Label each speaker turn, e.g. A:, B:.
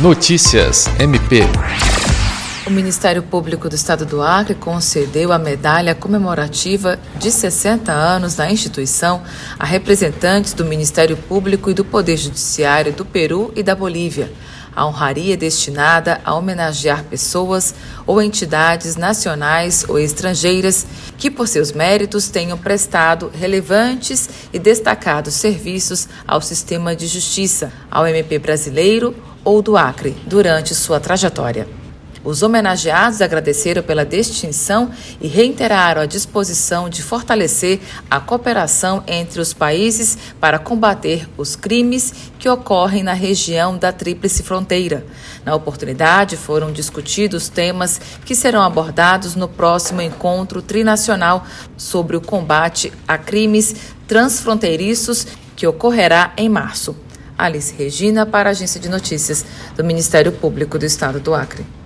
A: Notícias MP.
B: O Ministério Público do Estado do Acre concedeu a medalha comemorativa de 60 anos da instituição a representantes do Ministério Público e do Poder Judiciário do Peru e da Bolívia. A honraria é destinada a homenagear pessoas ou entidades nacionais ou estrangeiras que, por seus méritos, tenham prestado relevantes e destacados serviços ao sistema de justiça, ao MP brasileiro ou do Acre durante sua trajetória. Os homenageados agradeceram pela distinção e reiteraram a disposição de fortalecer a cooperação entre os países para combater os crimes que ocorrem na região da Tríplice Fronteira. Na oportunidade, foram discutidos temas que serão abordados no próximo encontro trinacional sobre o combate a crimes transfronteiriços que ocorrerá em março. Alice Regina, para a Agência de Notícias do Ministério Público do Estado do Acre.